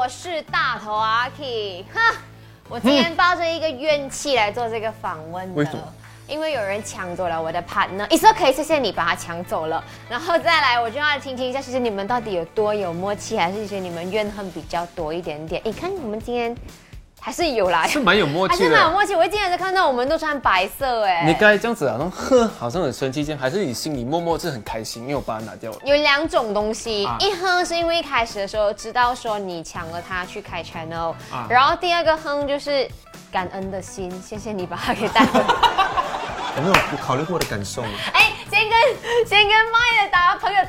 我是大头阿 K，哼，我今天抱着一个怨气来做这个访问的。为什么？因为有人抢走了我的 partner。It's OK，谢谢你把他抢走了。然后再来，我就要听听一下，其实你们到底有多有默契，还是其实你们怨恨比较多一点点？你看我们今天。还是有啦，是蛮有默契的，还是蛮有默契。我一进来就看到我们都穿白色，哎，你刚才这样子啊，然后呵，好像很生气，这样，还是你心里默默是很开心，因为我把它拿掉了。有两种东西，一哼是因为一开始的时候知道说你抢了它去开 channel，然后第二个哼就是感恩的心，谢谢你把它给带回来。有没有考虑过我的感受？哎。先跟先跟麦的打朋友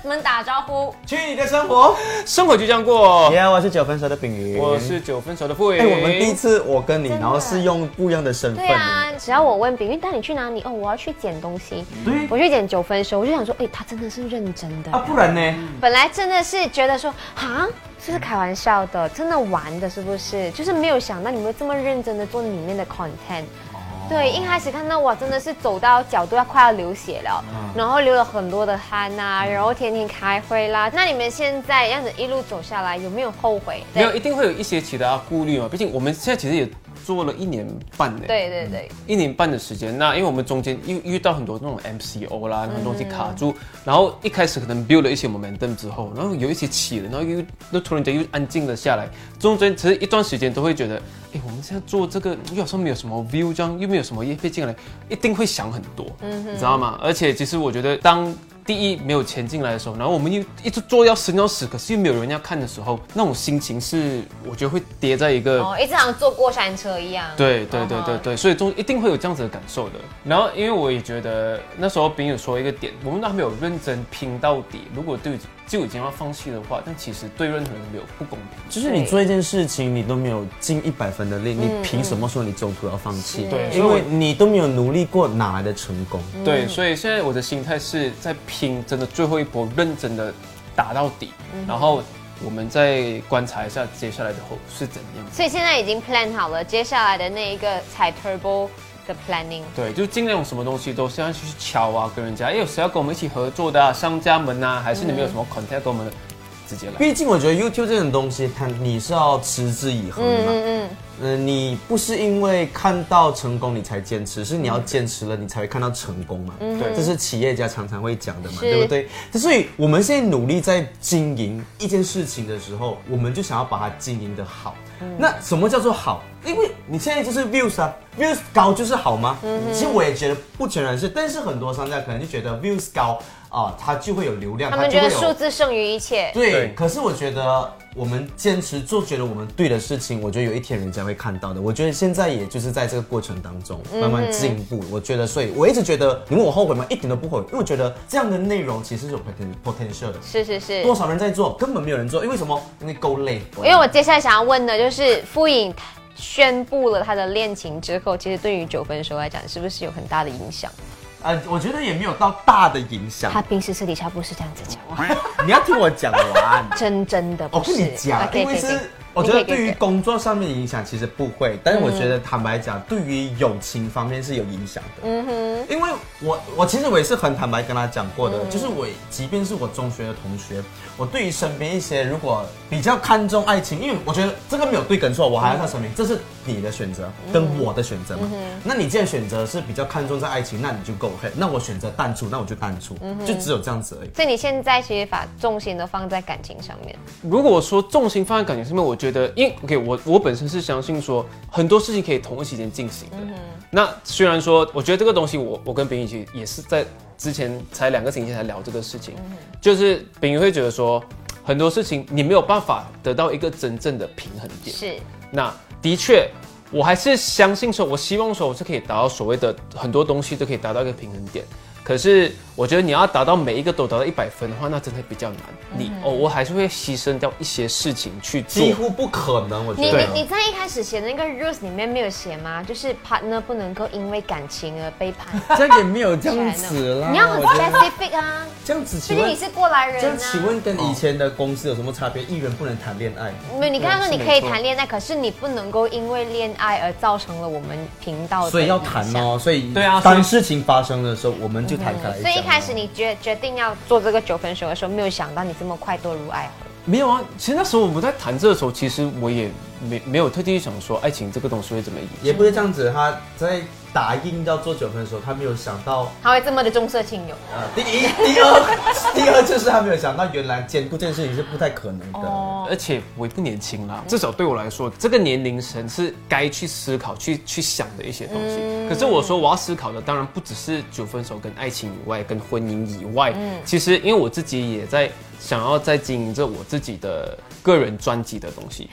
们打招呼。去你的生活，生活就这样过。你好，我是九分熟的饼云，我是九分熟的傅云。哎，我们第一次我跟你，然后是用不一样的身份。对啊，只要我问饼云带你去哪里，哦，我要去捡东西。对，我去捡九分熟，我就想说，哎，他真的是认真的啊，不然呢？本来真的是觉得说，啊，是不是开玩笑的？真的玩的，是不是？就是没有想到你们这么认真的做里面的 content。对，一开始看到我真的是走到脚都要快要流血了，然后流了很多的汗呐，然后天天开会啦。那你们现在这样子一路走下来，有没有后悔？没有，一定会有一些其他顾虑嘛。毕竟我们现在其实也。做了一年半呢，对对对，一年半的时间。那因为我们中间遇遇到很多那种 MCO 啦，很多东西卡住，然后一开始可能 build 了一些 momentum 之后，然后有一些起了，然后又又突然间又安静了下来。中间其实一段时间都会觉得，哎，我们现在做这个又好像没有什么 view，这样又没有什么业费进来，一定会想很多，嗯，你知道吗？而且其实我觉得当。第一没有钱进来的时候，然后我们又一直做要生要死，可是又没有人要看的时候，那种心情是我觉得会跌在一个哦，一直好像坐过山车一样。对对对对对，所以中一定会有这样子的感受的。然后因为我也觉得那时候兵友说一个点，我们都还没有认真拼到底，如果对就已经要放弃的话，但其实对任何人没有不公平。就是你做一件事情，你都没有尽一百分的力，你凭什么说你中途要放弃？对，因为你都没有努力过，哪来的成功？对，所以现在我的心态是在拼，真的最后一波认真的打到底，然后我们再观察一下接下来的后是怎样。所以现在已经 plan 好了接下来的那一个踩 turbo 的 planning。对，就尽量什么东西都是要去敲啊，跟人家，哎，有谁要跟我们一起合作的商家们啊，还是你们有什么 contact 跟我们直接来。毕竟我觉得 YouTube 这种东西，它你是要持之以恒的。嗯嗯。嗯，你不是因为看到成功你才坚持，是你要坚持了你才会看到成功嘛？嗯对，这是企业家常常会讲的嘛，对不对？所以我们现在努力在经营一件事情的时候，我们就想要把它经营的好。那什么叫做好？因为你现在就是 views 啊，views 高就是好吗？其实我也觉得不全然是，但是很多商家可能就觉得 views 高啊，它就会有流量，他们觉得数字胜于一切。对，可是我觉得。我们坚持做觉得我们对的事情，我觉得有一天人家会看到的。我觉得现在也就是在这个过程当中慢慢进步。我觉得，所以我一直觉得，你问我后悔吗？一点都不后悔，因为我觉得这样的内容其实是有 potential 的。是是是，多少人在做，根本没有人做，因为什么？因为够累。因为我接下来想要问的就是，傅颖宣布了他的恋情之后，其实对于九分熟来讲，是不是有很大的影响？呃，我觉得也没有到大的影响。他平时私底下不是这样子讲，你要听我讲完。真真的，我跟你讲，因为是。我觉得对于工作上面影响其实不会，但是我觉得坦白讲，对于友情方面是有影响的。嗯哼，因为我我其实我也是很坦白跟他讲过的，就是我即便是我中学的同学，我对于身边一些如果比较看重爱情，因为我觉得这个没有对跟错，我还要他声明，这是你的选择跟我的选择嘛。那你既然选择是比较看重在爱情，那你就够 OK。那我选择淡出，那我就淡出，就只有这样子而已。所以你现在其实把重心都放在感情上面。如果说重心放在感情上面，我觉得，因 OK，我我本身是相信说很多事情可以同一时间进行的。嗯那虽然说，我觉得这个东西，我我跟炳宇其实也是在之前才两个星期才聊这个事情，就是炳宇会觉得说很多事情你没有办法得到一个真正的平衡点。是，那的确，我还是相信说，我希望说我是可以达到所谓的很多东西都可以达到一个平衡点。可是我觉得你要达到每一个都达到一百分的话，那真的比较难。你哦，我还是会牺牲掉一些事情去做，几乎不可能。我觉得你你在一开始写的那个 rules 里面没有写吗？就是 partner 不能够因为感情而背叛。这也没有这样子啦。你要很 specific 啊。这样子，毕竟你是过来人。这样请问跟以前的公司有什么差别？艺人不能谈恋爱。没有，你刚刚说你可以谈恋爱，可是你不能够因为恋爱而造成了我们频道。所以要谈哦，所以对啊，当事情发生的时候，我们就谈开。所以一开始你决决定要做这个九分熊的时候，没有想到你这么快堕入爱河。没有啊，其实那时候我们在谈这的时候，其实我也没没有特地想说爱情这个东西会怎么演。也不是这样子，他在打印要做九分的时候，他没有想到，他会这么的重色轻友。呃，第一、第二、第二就是他没有想到，原来兼顾这件事情是不太可能的。而且我也不年轻了，至少对我来说，这个年龄层是该去思考、去去想的一些东西。可是我说我要思考的，当然不只是九分手跟爱情以外，跟婚姻以外。嗯其实因为我自己也在想要在经营着我自己的个人专辑的东西，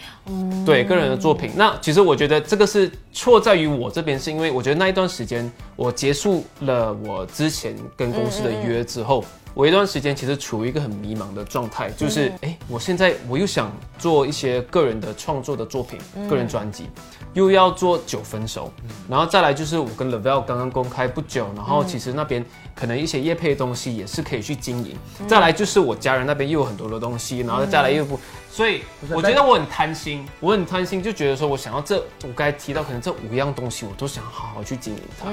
对个人的作品。那其实我觉得这个是错在于我这边，是因为我觉得那一段时间我结束了我之前跟公司的约之后。我一段时间其实处于一个很迷茫的状态，就是哎，我现在我又想做一些个人的创作的作品，个人专辑，又要做九分熟，然后再来就是我跟 Level 刚刚公开不久，然后其实那边可能一些业配的东西也是可以去经营，再来就是我家人那边又有很多的东西，然后再来又不。所以我觉得我很贪心，我很贪心，就觉得说我想要这，我刚才提到可能这五样东西，我都想好好去经营它。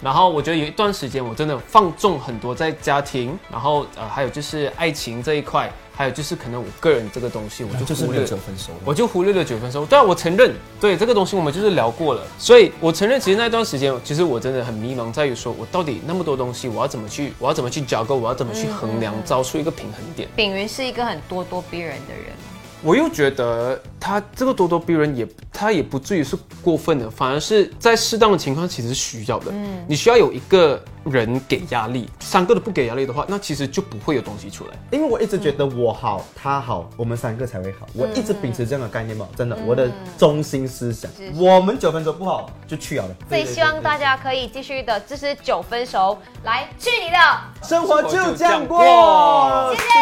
然后我觉得有一段时间我真的放纵很多在家庭，然后呃还有就是爱情这一块，还有就是可能我个人这个东西，我就就是六九分熟，我就忽略了九分熟。对啊，我承认，对这个东西我们就是聊过了，所以我承认其实那段时间其实我真的很迷茫，在于说我到底那么多东西，我要怎么去，我要怎么去交割，我要怎么去衡量，找出一个平衡点。炳云是一个很咄咄逼人的人。我又觉得他这个咄咄逼人也，他也不至于是过分的，反而是在适当的情况其实是需要的。嗯，你需要有一个人给压力，三个都不给压力的话，那其实就不会有东西出来。因为我一直觉得我好，他好，我们三个才会好。我一直秉持这样的概念嘛，真的，我的中心思想。我们九分熟不好就去了。所以希望大家可以继续的支持九分熟，来去你的生活就这样过。谢谢